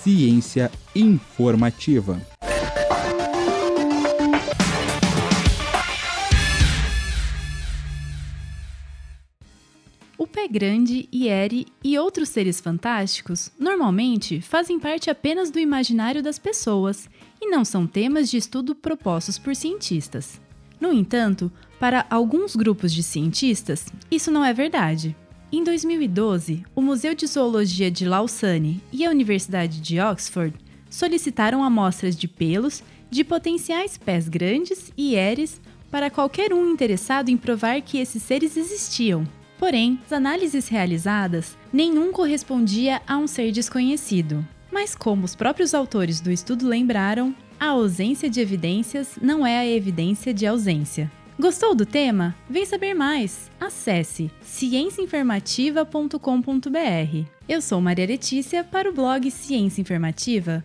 Ciência informativa. O pé grande, Iere e outros seres fantásticos normalmente fazem parte apenas do imaginário das pessoas e não são temas de estudo propostos por cientistas. No entanto, para alguns grupos de cientistas, isso não é verdade. Em 2012, o Museu de Zoologia de Lausanne e a Universidade de Oxford solicitaram amostras de pelos de potenciais pés grandes e eres para qualquer um interessado em provar que esses seres existiam. Porém, as análises realizadas, nenhum correspondia a um ser desconhecido. Mas, como os próprios autores do estudo lembraram, a ausência de evidências não é a evidência de ausência. Gostou do tema? Vem saber mais! Acesse cienciainformativa.com.br. Eu sou Maria Letícia para o blog Ciência Informativa